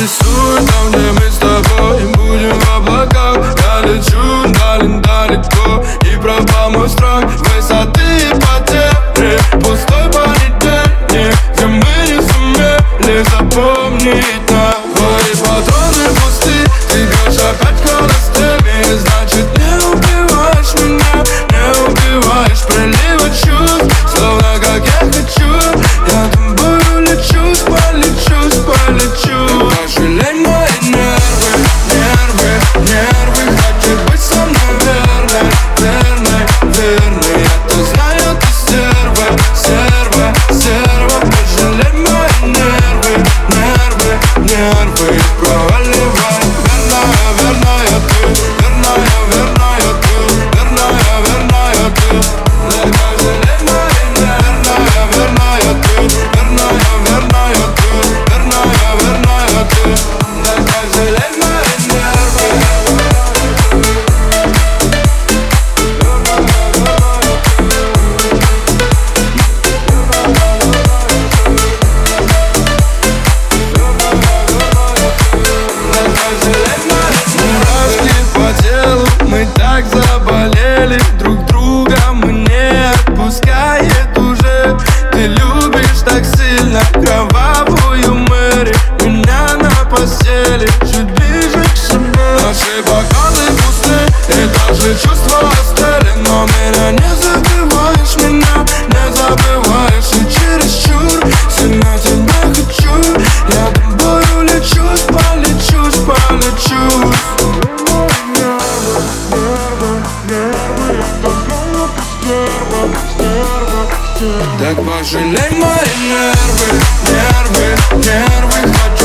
Нарисуй там, где Так пожалей мои нервы, нервы, нервы Хочу